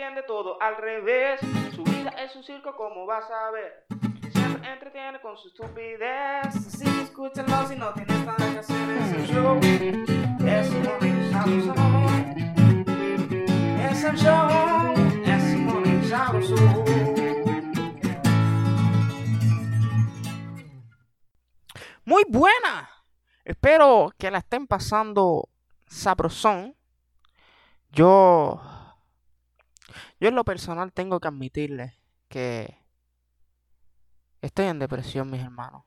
entiende todo al revés. Su vida es un circo, como vas a ver. Siempre entretiene con su estupidez. Así que escúchenlo si no tienes nada que hacer. Es el show. Es. Es el show. Es Simón y Sabrosón. Muy buena. Espero que la estén pasando sabrosón. Yo, yo en lo personal tengo que admitirles que estoy en depresión, mis hermanos.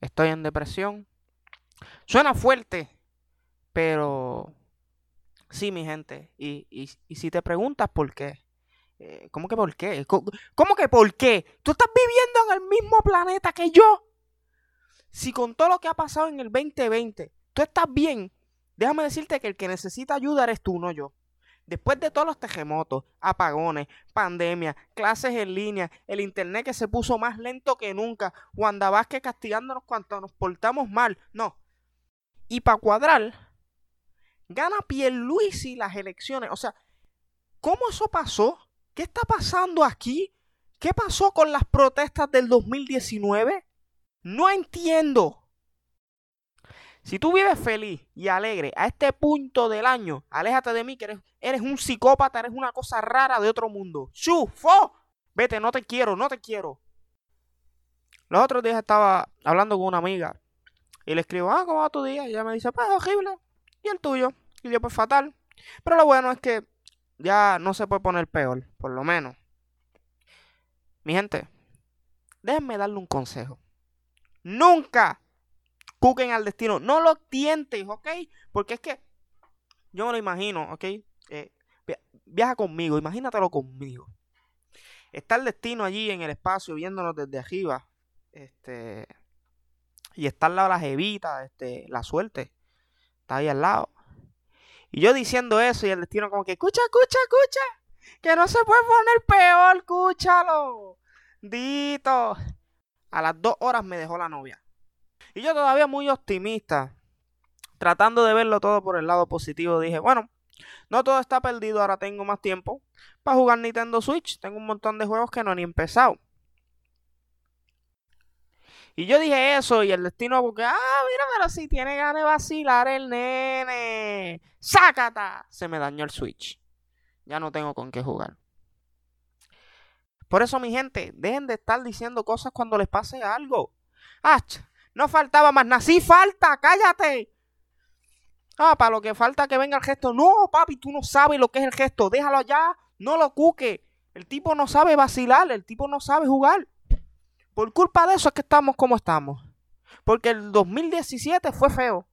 Estoy en depresión. Suena fuerte, pero sí, mi gente. Y, si te preguntas por qué, eh, ¿cómo que por qué? ¿Cómo, ¿Cómo que por qué? Tú estás viviendo en el mismo planeta que yo. Si con todo lo que ha pasado en el 2020, tú estás bien, déjame decirte que el que necesita ayuda eres tú, no yo. Después de todos los terremotos, apagones, pandemia, clases en línea, el internet que se puso más lento que nunca, Wanda Vázquez castigándonos cuando nos portamos mal, no. Y para cuadrar, gana Pierluisi las elecciones. O sea, ¿cómo eso pasó? ¿Qué está pasando aquí? ¿Qué pasó con las protestas del 2019? No entiendo. Si tú vives feliz y alegre a este punto del año, aléjate de mí, que eres, un psicópata, eres una cosa rara de otro mundo. ¡Chufo! Vete, no te quiero, no te quiero. Los otros días estaba hablando con una amiga y le escribo, ah, ¿cómo va tu día? Y ella me dice, pues horrible. ¿Y el tuyo? Y yo, pues fatal. Pero lo bueno es que ya no se puede poner peor, por lo menos. Mi gente, déjenme darle un consejo. Nunca cuquen al destino. No lo tientes, ¿ok? Porque es que yo me lo imagino, ¿ok? Eh, viaja conmigo, imagínatelo conmigo. Está el destino allí en el espacio viéndonos desde arriba. Este. Y está al lado la jevita, este, la suerte. Está ahí al lado. Y yo diciendo eso y el destino como que, escucha, escucha, escucha. Que no se puede poner peor, escúchalo. Dito. A las dos horas me dejó la novia. Y yo todavía muy optimista, tratando de verlo todo por el lado positivo, dije, bueno, no todo está perdido, ahora tengo más tiempo para jugar Nintendo Switch. Tengo un montón de juegos que no han ni empezado. Y yo dije eso y el destino porque, ah, mira, pero si tiene ganas de vacilar el nene. ¡Sácata! Se me dañó el Switch. Ya no tengo con qué jugar. Por eso, mi gente, dejen de estar diciendo cosas cuando les pase algo. ¡Ah! No faltaba más nada. Sí falta, cállate. Ah, para lo que falta que venga el gesto. No, papi, tú no sabes lo que es el gesto. Déjalo allá. No lo cuque. El tipo no sabe vacilar. El tipo no sabe jugar. Por culpa de eso es que estamos como estamos. Porque el 2017 fue feo.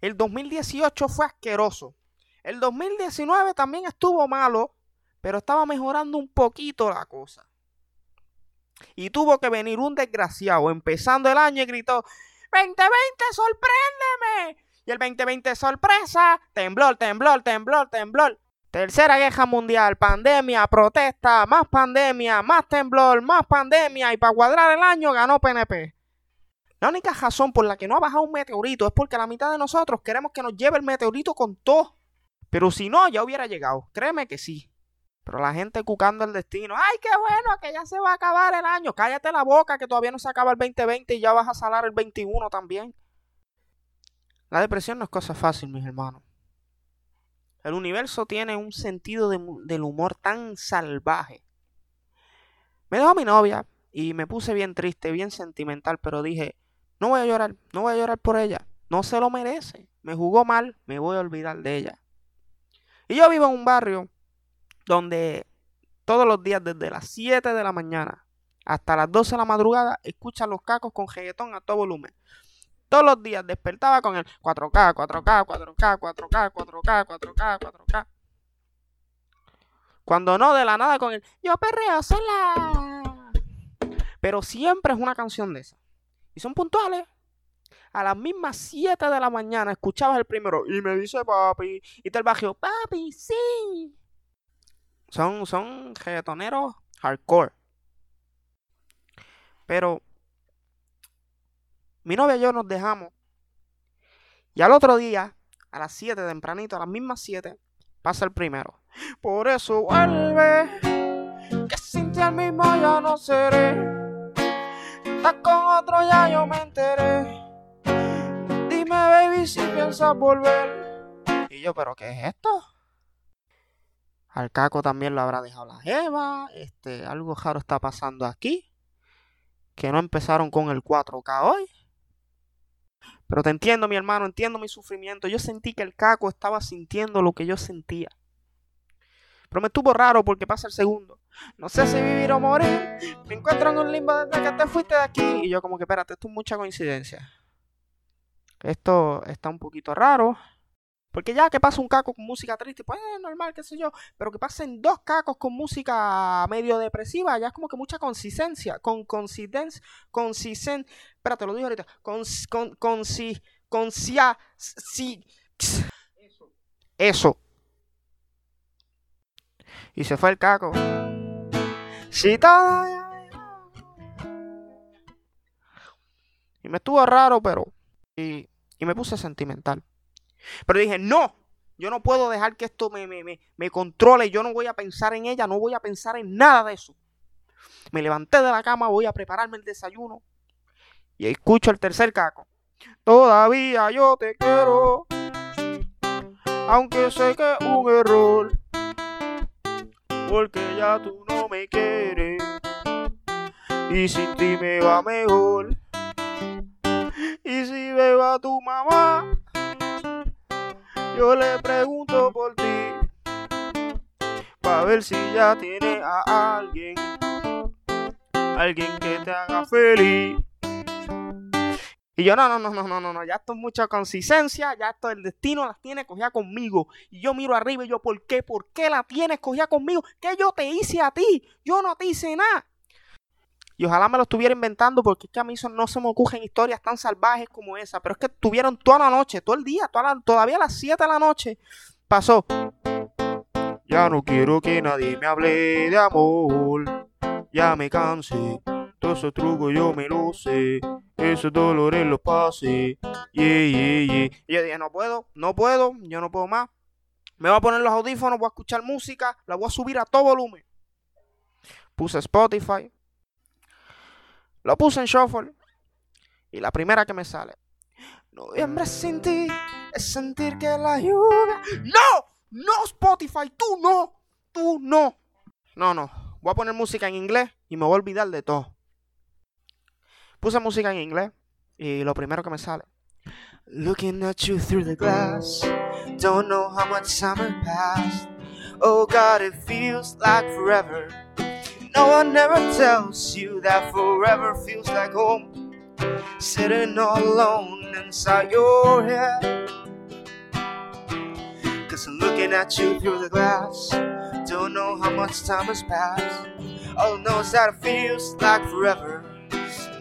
El 2018 fue asqueroso. El 2019 también estuvo malo pero estaba mejorando un poquito la cosa. Y tuvo que venir un desgraciado empezando el año y gritó, 2020, sorpréndeme. Y el 2020, sorpresa, temblor, temblor, temblor, temblor. Tercera guerra mundial, pandemia, protesta, más pandemia, más temblor, más pandemia. Y para cuadrar el año ganó PNP. La única razón por la que no ha bajado un meteorito es porque la mitad de nosotros queremos que nos lleve el meteorito con todo. Pero si no, ya hubiera llegado. Créeme que sí. Pero la gente cucando el destino. ¡Ay, qué bueno! Que ya se va a acabar el año. Cállate la boca que todavía no se acaba el 2020 y ya vas a salar el 21 también. La depresión no es cosa fácil, mis hermanos. El universo tiene un sentido del humor tan salvaje. Me dejó mi novia y me puse bien triste, bien sentimental, pero dije, no voy a llorar, no voy a llorar por ella. No se lo merece. Me jugó mal, me voy a olvidar de ella. Y yo vivo en un barrio donde todos los días desde las 7 de la mañana hasta las 12 de la madrugada escuchan los cacos con reggaetón a todo volumen. Todos los días despertaba con el 4K, 4K, 4K, 4K, 4K, 4K, 4K. Cuando no, de la nada con el Yo perreo sola. Pero siempre es una canción de esa. Y son puntuales. A las mismas 7 de la mañana escuchabas el primero y me dice papi. Y te el bajo, papi, sí. Son, son reggaetoneros hardcore. Pero mi novia y yo nos dejamos. Y al otro día, a las 7 tempranito, a las mismas 7, Pasa el primero. Por eso vuelve, que sin ti al mismo ya no seré. Estás con otro ya yo me enteré. Dime, baby, si piensas volver. Y yo, ¿pero qué es esto? Al caco también lo habrá dejado la jeva. Este, algo raro está pasando aquí. Que no empezaron con el 4K hoy. Pero te entiendo, mi hermano, entiendo mi sufrimiento. Yo sentí que el caco estaba sintiendo lo que yo sentía. Pero me estuvo raro porque pasa el segundo. No sé si vivir o morir. Me encuentro en un limbo desde que te fuiste de aquí. Y yo como que, espérate, esto es mucha coincidencia. Esto está un poquito raro. Porque ya que pasa un caco con música triste, pues es normal, qué sé yo. Pero que pasen dos cacos con música medio depresiva, ya es como que mucha consistencia. Con consistencia. Consisten. Espérate, lo digo ahorita. Con. Con. Con. Si. Con. Si. Eso. Y se fue el caco. Si Y me estuvo raro, pero. Y me puse sentimental. Pero dije, no, yo no puedo dejar que esto me, me, me, me, controle. Yo no voy a pensar en ella, no voy a pensar en nada de eso. Me levanté de la cama, voy a prepararme el desayuno. Y escucho el tercer caco. Todavía yo te quiero. Aunque sé que es un error porque ya tú no me quieres y sin ti me va mejor. Y si veo a tu mamá, yo le pregunto por ti, para ver si ya tiene a alguien, alguien que te haga feliz. Y yo, no, no, no, no, no, no, ya esto es mucha consistencia, ya esto el destino las tiene cogida conmigo. Y yo miro arriba y yo, ¿por qué? ¿Por qué la tienes cogida conmigo? ¿Qué yo te hice a ti? Yo no te hice nada. Y ojalá me lo estuviera inventando porque es que a mí no se me ocurren historias tan salvajes como esa. Pero es que tuvieron toda la noche, todo el día, todavía a las 7 de la noche pasó. Ya no quiero que nadie me hable de amor. Ya me cansé. Todo ese truco yo me lo sé esos dolores los pase. Yeah, yeah, yeah. Y yo dije, no puedo, no puedo, yo no puedo más. Me voy a poner los audífonos, voy a escuchar música, la voy a subir a todo volumen. Puse Spotify. Lo puse en shuffle. Y la primera que me sale. Noviembre sin ti es sentir que la lluvia. ¡No! ¡No, Spotify! ¡Tú no! ¡Tú no! No, no. Voy a poner música en inglés y me voy a olvidar de todo. Puse música en inglés y lo primero que me sale. Looking at you through the glass, don't know how much time has passed. Oh God, it feels like forever. No one ever tells you that forever feels like home. Sitting all alone inside your head. Cause I'm looking at you through the glass. Don't know how much time has passed. All I know is that it feels like forever.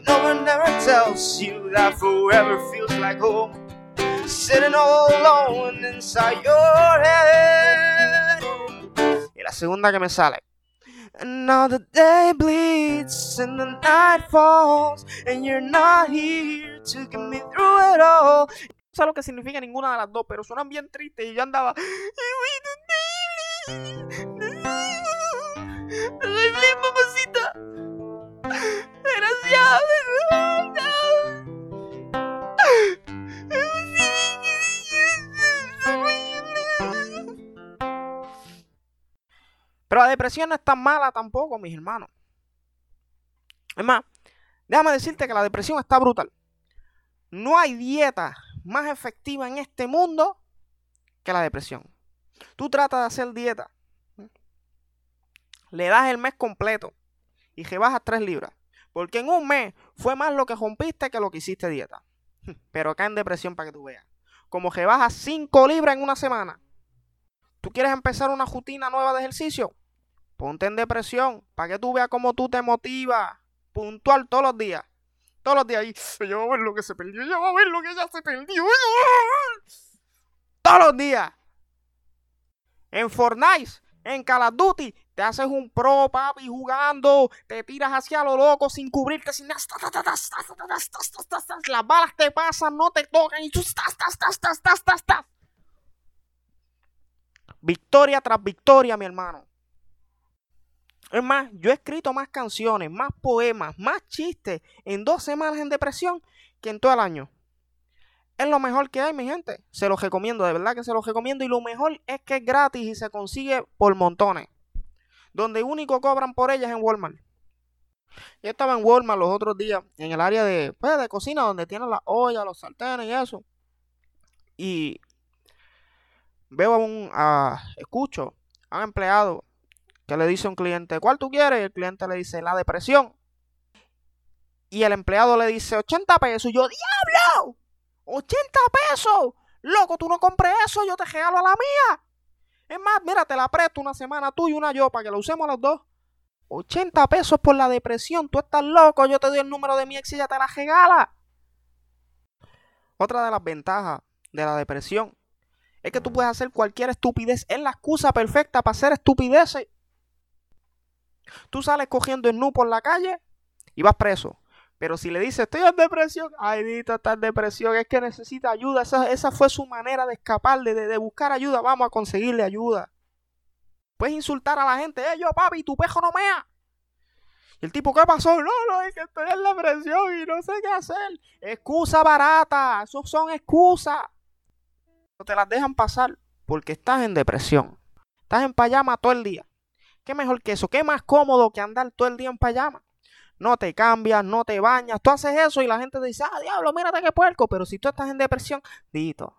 No one ever tells you that forever feels like home. Sitting all alone inside your head. Y la segunda que me sale. The day bleeds and the night falls, and you're not here to get me through it all. No sé lo que significa ninguna de las dos, pero suenan bien tristes y yo andaba. mamacita. Pero la depresión no es tan mala tampoco, mis hermanos. Es más, déjame decirte que la depresión está brutal. No hay dieta más efectiva en este mundo que la depresión. Tú tratas de hacer dieta. Le das el mes completo y rebajas 3 libras. Porque en un mes fue más lo que rompiste que lo que hiciste dieta. Pero acá en depresión para que tú veas. Como que bajas 5 libras en una semana. ¿Tú quieres empezar una rutina nueva de ejercicio? Ponte en depresión para que tú veas cómo tú te motivas. Puntual todos los días. Todos los días. Y yo voy a ver lo que se perdió. Yo voy a ver lo que ya se perdió. Todos los días. En Fortnite, en Call of Duty, te haces un pro, papi, jugando, te tiras hacia lo loco sin cubrirte, sin. Las balas te pasan, no te tocan y tú estás, estás, estás, estás, estás, estás. Victoria tras victoria, mi hermano. Es más, yo he escrito más canciones, más poemas, más chistes en dos semanas en depresión que en todo el año. Es lo mejor que hay, mi gente. Se los recomiendo, de verdad que se los recomiendo. Y lo mejor es que es gratis y se consigue por montones. Donde único cobran por ellas en Walmart. Yo estaba en Walmart los otros días, en el área de, pues, de cocina, donde tienen las ollas, los sartenes y eso. Y veo a un, escucho a un empleado que le dice a un cliente, ¿cuál tú quieres? Y el cliente le dice, la depresión. Y el empleado le dice, 80 pesos. Y yo, ¡diablo! ¡80 pesos! Loco, tú no compres eso, yo te regalo a la mía. Es más, mira, te la presto una semana tú y una yo para que la usemos los dos. 80 pesos por la depresión, tú estás loco, yo te doy el número de mi ex y ella te la regala. Otra de las ventajas de la depresión es que tú puedes hacer cualquier estupidez. Es la excusa perfecta para hacer estupideces. Tú sales cogiendo el nu por la calle y vas preso. Pero si le dices, estoy en depresión, ay, Dito, está en depresión, es que necesita ayuda. Esa, fue su manera de escapar, de, buscar ayuda. Vamos a conseguirle ayuda. Puedes insultar a la gente, eh, yo papi, tu pejo no mea. Y el tipo, ¿qué pasó? No, no, es que estoy en depresión y no sé qué hacer. Excusa barata, esos son excusas. No te las dejan pasar porque estás en depresión. Estás en payama todo el día. ¿Qué mejor que eso? ¿Qué más cómodo que andar todo el día en payama? No te cambias, no te bañas. Tú haces eso y la gente te dice, ah, diablo, mírate qué puerco. Pero si tú estás en depresión, dito,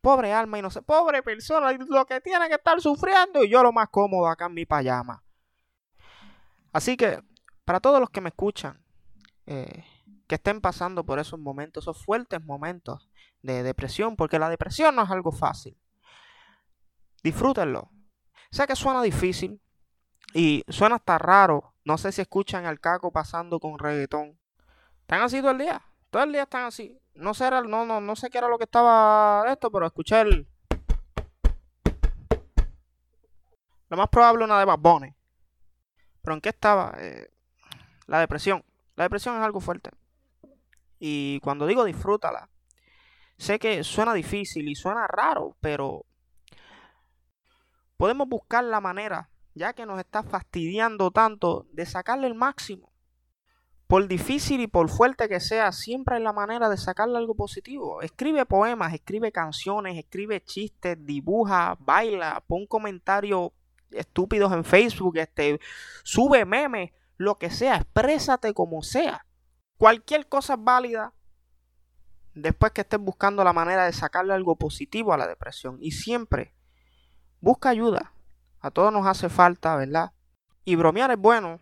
pobre alma y no sé, pobre persona, lo que tiene que estar sufriendo y yo lo más cómodo acá en mi payama. Así que, para todos los que me escuchan, eh, que estén pasando por esos momentos, esos fuertes momentos de depresión, porque la depresión no es algo fácil. Disfrútenlo. Sé que suena difícil, y suena hasta raro. No sé si escuchan al caco pasando con reggaetón. Están así todo el día. Todo el día están así. No sé, no, no, no sé qué era lo que estaba esto, pero escuché el. Lo más probable una de Bad Pero ¿en qué estaba? Eh, la depresión. La depresión es algo fuerte. Y cuando digo disfrútala, sé que suena difícil y suena raro, pero podemos buscar la manera ya que nos está fastidiando tanto, de sacarle el máximo. Por difícil y por fuerte que sea, siempre hay la manera de sacarle algo positivo. Escribe poemas, escribe canciones, escribe chistes, dibuja, baila, pon comentarios estúpidos en Facebook, este, sube memes, lo que sea, exprésate como sea. Cualquier cosa es válida Después que estés buscando la manera de sacarle algo positivo a la depresión. Y siempre busca ayuda. A todos nos hace falta, ¿verdad? Y bromear es bueno,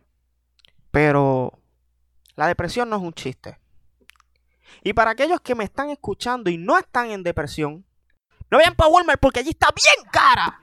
pero la depresión no es un chiste. Y para aquellos que me están escuchando y no están en depresión, no vayan para Walmart porque allí está bien cara.